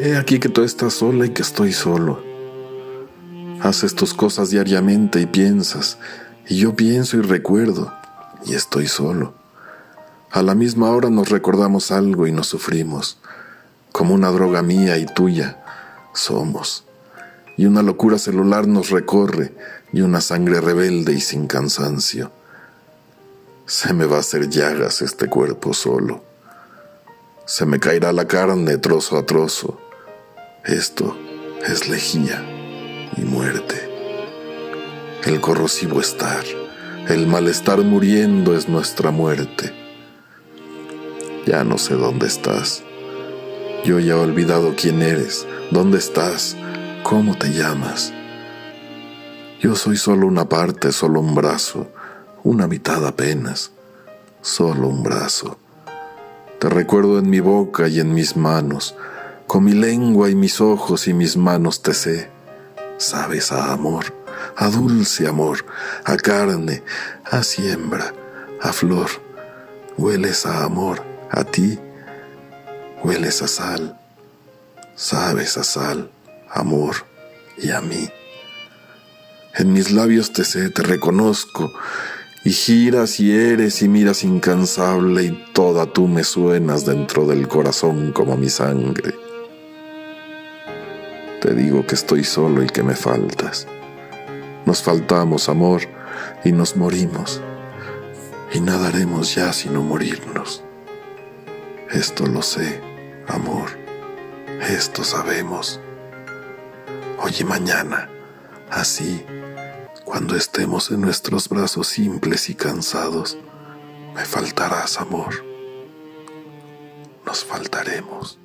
He aquí que tú estás sola y que estoy solo. Haces tus cosas diariamente y piensas, y yo pienso y recuerdo, y estoy solo. A la misma hora nos recordamos algo y nos sufrimos, como una droga mía y tuya, somos. Y una locura celular nos recorre, y una sangre rebelde y sin cansancio. Se me va a hacer llagas este cuerpo solo. Se me caerá la carne trozo a trozo. Esto es lejía y muerte. El corrosivo estar, el malestar muriendo es nuestra muerte. Ya no sé dónde estás. Yo ya he olvidado quién eres, dónde estás, cómo te llamas. Yo soy solo una parte, solo un brazo, una mitad apenas, solo un brazo. Te recuerdo en mi boca y en mis manos, con mi lengua y mis ojos y mis manos te sé. Sabes a amor, a dulce amor, a carne, a siembra, a flor. Hueles a amor, a ti. Hueles a sal. Sabes a sal, amor y a mí. En mis labios te sé, te reconozco, y giras y eres y miras incansable y toda tú me suenas dentro del corazón como mi sangre. Te digo que estoy solo y que me faltas. Nos faltamos, amor, y nos morimos. Y nadaremos ya sino morirnos. Esto lo sé, amor. Esto sabemos. Hoy y mañana, así, cuando estemos en nuestros brazos simples y cansados, me faltarás, amor. Nos faltaremos.